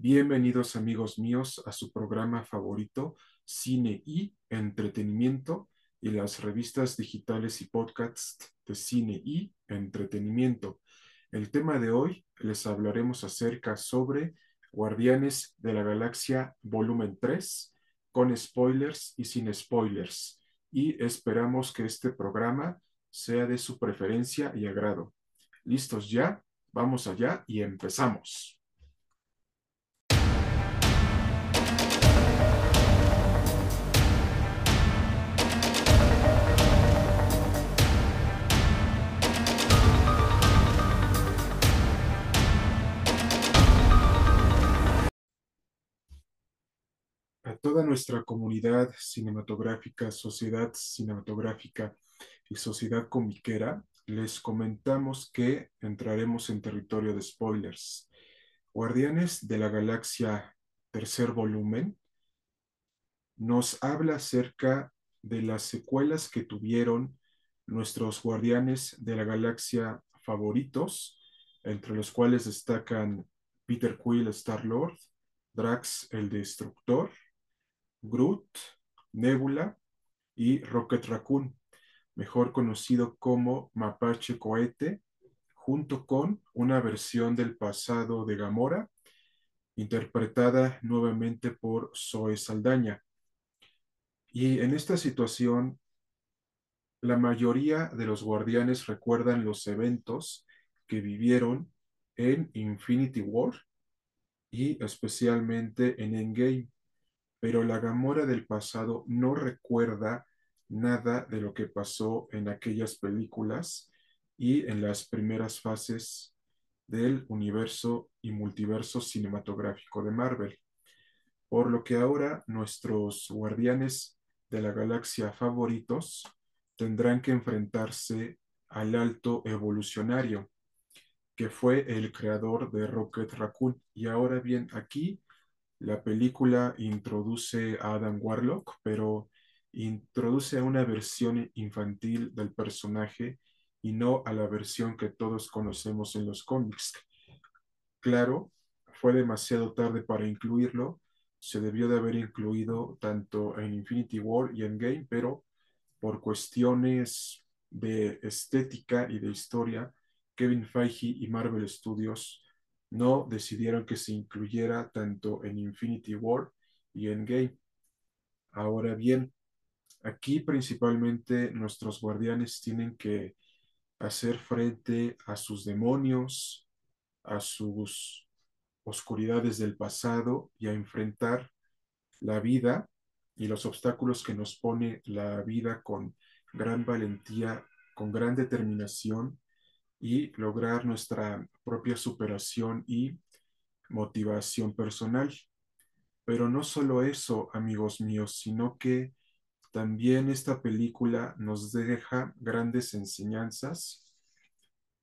Bienvenidos amigos míos a su programa favorito, Cine y Entretenimiento y las revistas digitales y podcasts de cine y entretenimiento. El tema de hoy les hablaremos acerca sobre Guardianes de la Galaxia volumen 3 con spoilers y sin spoilers y esperamos que este programa sea de su preferencia y agrado. ¿Listos ya? Vamos allá y empezamos. A toda nuestra comunidad cinematográfica, sociedad cinematográfica y sociedad comiquera, les comentamos que entraremos en territorio de spoilers. Guardianes de la Galaxia, tercer volumen, nos habla acerca de las secuelas que tuvieron nuestros Guardianes de la Galaxia favoritos, entre los cuales destacan Peter Quill, Star-Lord, Drax, el Destructor, Groot, Nebula y Rocket Raccoon, mejor conocido como Mapache Cohete, junto con una versión del pasado de Gamora, interpretada nuevamente por Zoe Saldaña. Y en esta situación, la mayoría de los guardianes recuerdan los eventos que vivieron en Infinity War y especialmente en Endgame pero la Gamora del pasado no recuerda nada de lo que pasó en aquellas películas y en las primeras fases del universo y multiverso cinematográfico de Marvel. Por lo que ahora nuestros guardianes de la galaxia favoritos tendrán que enfrentarse al alto evolucionario, que fue el creador de Rocket Raccoon. Y ahora bien, aquí la película introduce a Adam Warlock, pero introduce a una versión infantil del personaje y no a la versión que todos conocemos en los cómics. Claro, fue demasiado tarde para incluirlo, se debió de haber incluido tanto en Infinity War y en Game, pero por cuestiones de estética y de historia, Kevin Feige y Marvel Studios no decidieron que se incluyera tanto en Infinity War y en Game. Ahora bien, aquí principalmente nuestros guardianes tienen que hacer frente a sus demonios, a sus oscuridades del pasado y a enfrentar la vida y los obstáculos que nos pone la vida con gran valentía, con gran determinación y lograr nuestra propia superación y motivación personal. Pero no solo eso, amigos míos, sino que también esta película nos deja grandes enseñanzas,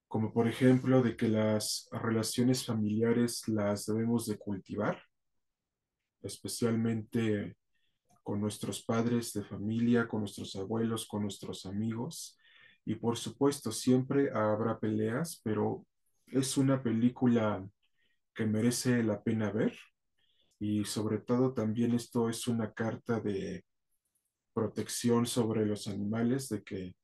como por ejemplo de que las relaciones familiares las debemos de cultivar, especialmente con nuestros padres de familia, con nuestros abuelos, con nuestros amigos, y por supuesto, siempre habrá peleas, pero es una película que merece la pena ver. Y sobre todo también esto es una carta de protección sobre los animales, de que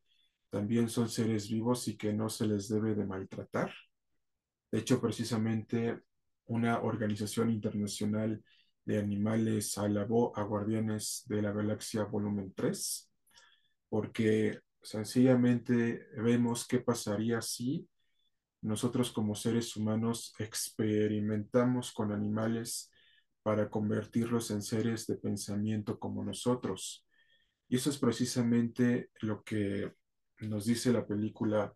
también son seres vivos y que no se les debe de maltratar. De hecho, precisamente una organización internacional de animales alabó a Guardianes de la Galaxia Volumen 3, porque Sencillamente vemos qué pasaría si nosotros como seres humanos experimentamos con animales para convertirlos en seres de pensamiento como nosotros. Y eso es precisamente lo que nos dice la película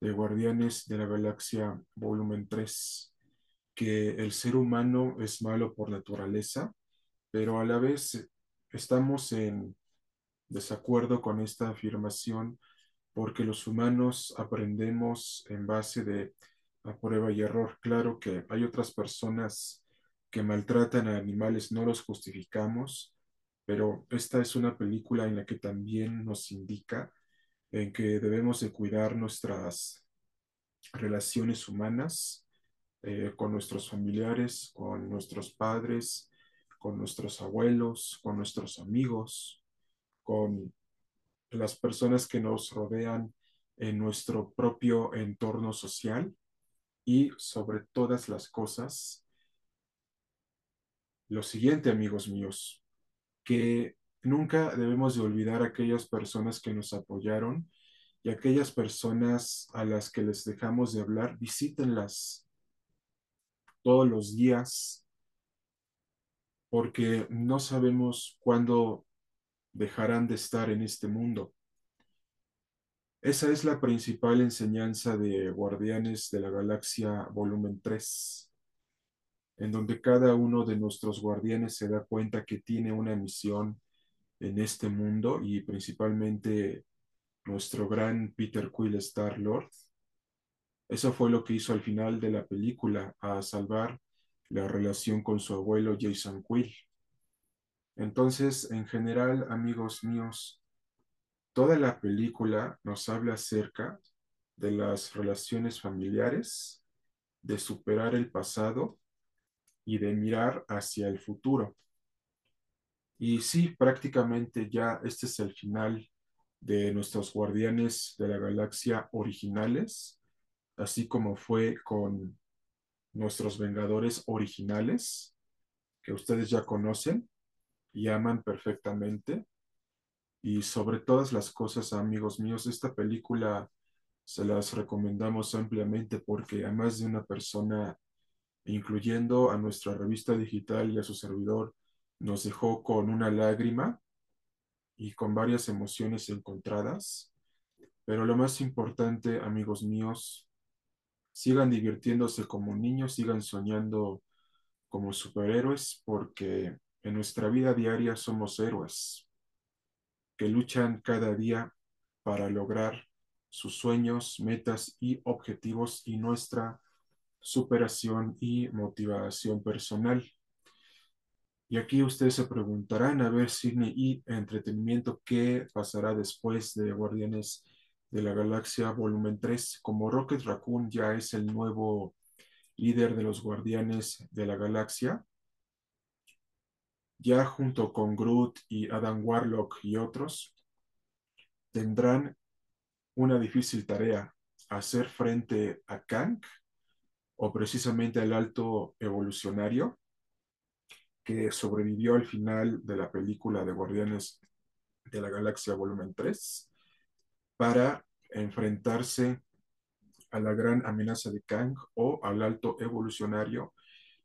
de Guardianes de la Galaxia volumen 3, que el ser humano es malo por naturaleza, pero a la vez estamos en desacuerdo con esta afirmación porque los humanos aprendemos en base de a prueba y error. Claro que hay otras personas que maltratan a animales, no los justificamos, pero esta es una película en la que también nos indica en que debemos de cuidar nuestras relaciones humanas eh, con nuestros familiares, con nuestros padres, con nuestros abuelos, con nuestros amigos, con las personas que nos rodean en nuestro propio entorno social y sobre todas las cosas, lo siguiente, amigos míos, que nunca debemos de olvidar a aquellas personas que nos apoyaron y aquellas personas a las que les dejamos de hablar, visítenlas todos los días, porque no sabemos cuándo dejarán de estar en este mundo. Esa es la principal enseñanza de Guardianes de la Galaxia volumen 3, en donde cada uno de nuestros guardianes se da cuenta que tiene una misión en este mundo y principalmente nuestro gran Peter Quill Star Lord. Eso fue lo que hizo al final de la película, a salvar la relación con su abuelo Jason Quill. Entonces, en general, amigos míos, Toda la película nos habla acerca de las relaciones familiares, de superar el pasado y de mirar hacia el futuro. Y sí, prácticamente ya este es el final de nuestros guardianes de la galaxia originales, así como fue con nuestros Vengadores originales, que ustedes ya conocen y aman perfectamente. Y sobre todas las cosas, amigos míos, esta película se las recomendamos ampliamente porque a más de una persona, incluyendo a nuestra revista digital y a su servidor, nos dejó con una lágrima y con varias emociones encontradas. Pero lo más importante, amigos míos, sigan divirtiéndose como niños, sigan soñando como superhéroes, porque en nuestra vida diaria somos héroes que luchan cada día para lograr sus sueños, metas y objetivos y nuestra superación y motivación personal. Y aquí ustedes se preguntarán, a ver, cine y entretenimiento, ¿qué pasará después de Guardianes de la Galaxia Volumen 3? Como Rocket Raccoon ya es el nuevo líder de los Guardianes de la Galaxia, ya junto con Groot y Adam Warlock y otros, tendrán una difícil tarea, hacer frente a Kang o precisamente al alto evolucionario que sobrevivió al final de la película de Guardianes de la Galaxia Volumen 3 para enfrentarse a la gran amenaza de Kang o al alto evolucionario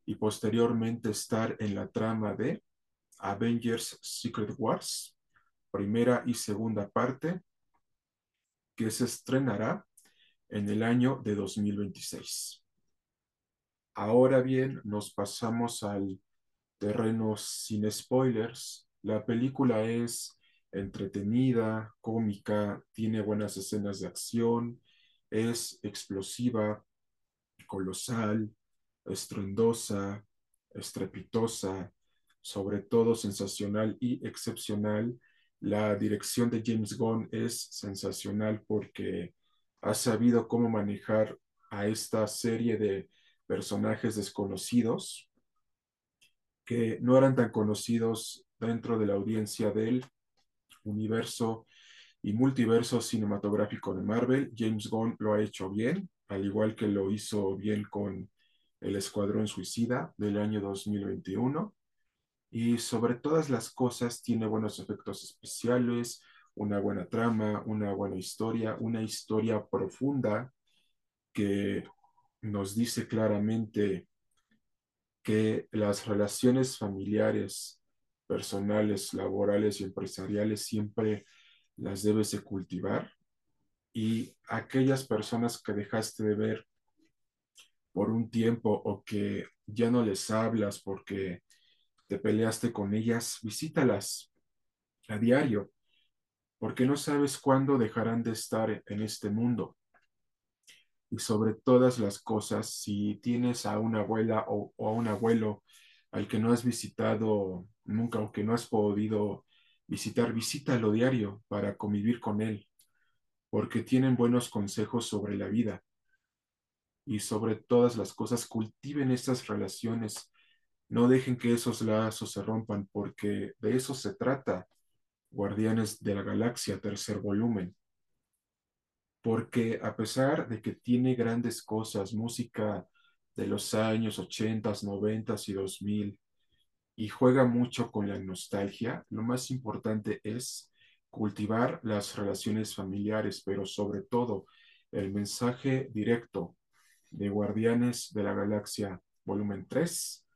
y posteriormente estar en la trama de Avengers Secret Wars, primera y segunda parte, que se estrenará en el año de 2026. Ahora bien, nos pasamos al terreno sin spoilers. La película es entretenida, cómica, tiene buenas escenas de acción, es explosiva, colosal, estruendosa, estrepitosa, sobre todo sensacional y excepcional. La dirección de James Gunn es sensacional porque ha sabido cómo manejar a esta serie de personajes desconocidos que no eran tan conocidos dentro de la audiencia del universo y multiverso cinematográfico de Marvel. James Gunn lo ha hecho bien, al igual que lo hizo bien con El Escuadrón Suicida del año 2021 y sobre todas las cosas tiene buenos efectos especiales, una buena trama, una buena historia, una historia profunda que nos dice claramente que las relaciones familiares, personales, laborales y empresariales siempre las debes de cultivar y aquellas personas que dejaste de ver por un tiempo o que ya no les hablas porque te peleaste con ellas, visítalas a diario, porque no sabes cuándo dejarán de estar en este mundo. Y sobre todas las cosas, si tienes a una abuela o, a un abuelo al que no has visitado nunca o que no has podido visitar, visítalo diario para convivir con él, porque tienen buenos consejos sobre la vida. y sobre todas las cosas cultiven estas relaciones. No dejen que esos lazos se rompan porque de eso se trata. Guardianes de la Galaxia, tercer volumen. Porque a pesar de que tiene grandes cosas, música de los años 80, 90 y 2000, y juega mucho con la nostalgia, lo más importante es cultivar las relaciones familiares, pero sobre todo el mensaje directo de Guardianes de la Galaxia, volumen 3,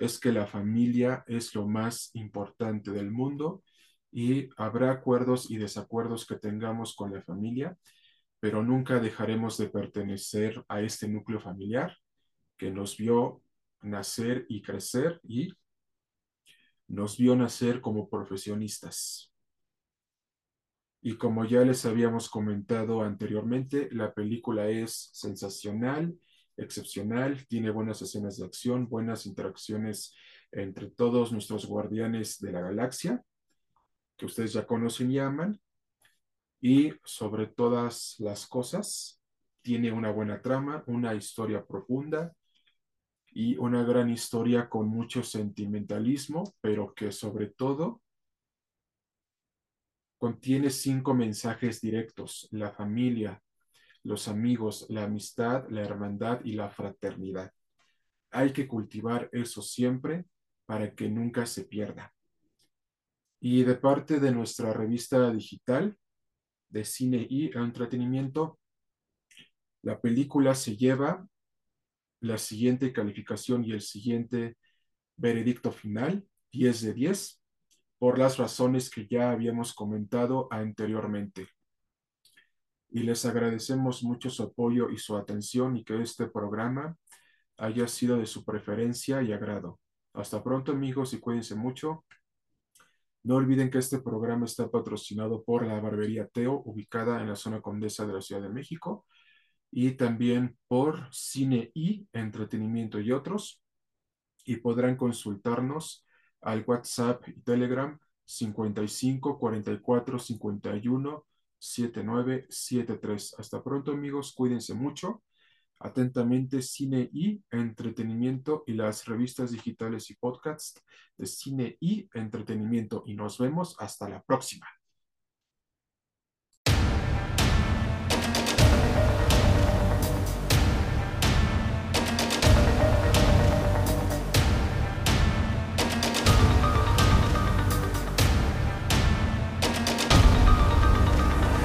es que la familia es lo más importante del mundo y habrá acuerdos y desacuerdos que tengamos con la familia, pero nunca dejaremos de pertenecer a este núcleo familiar que nos vio nacer y crecer y nos vio nacer como profesionistas. Y como ya les habíamos comentado anteriormente, la película es sensacional, excepcional, tiene buenas escenas de acción, buenas interacciones entre todos nuestros guardianes de la galaxia, que ustedes ya conocen y aman. Y sobre todas las cosas, tiene una buena trama, una historia profunda y una gran historia con mucho sentimentalismo, pero que sobre todo Contiene cinco mensajes directos, la familia, los amigos, la amistad, la hermandad y la fraternidad. Hay que cultivar eso siempre para que nunca se pierda. Y de parte de nuestra revista digital de cine y entretenimiento, la película se lleva la siguiente calificación y el siguiente veredicto final, 10 de 10 por las razones que ya habíamos comentado anteriormente. Y les agradecemos mucho su apoyo y su atención y que este programa haya sido de su preferencia y agrado. Hasta pronto amigos y cuídense mucho. No olviden que este programa está patrocinado por la Barbería Teo, ubicada en la zona condesa de la Ciudad de México, y también por Cine y Entretenimiento y otros. Y podrán consultarnos al WhatsApp y Telegram 55 44 51 79 73. Hasta pronto amigos, cuídense mucho. Atentamente Cine y Entretenimiento y las revistas digitales y podcasts de Cine y Entretenimiento. Y nos vemos hasta la próxima.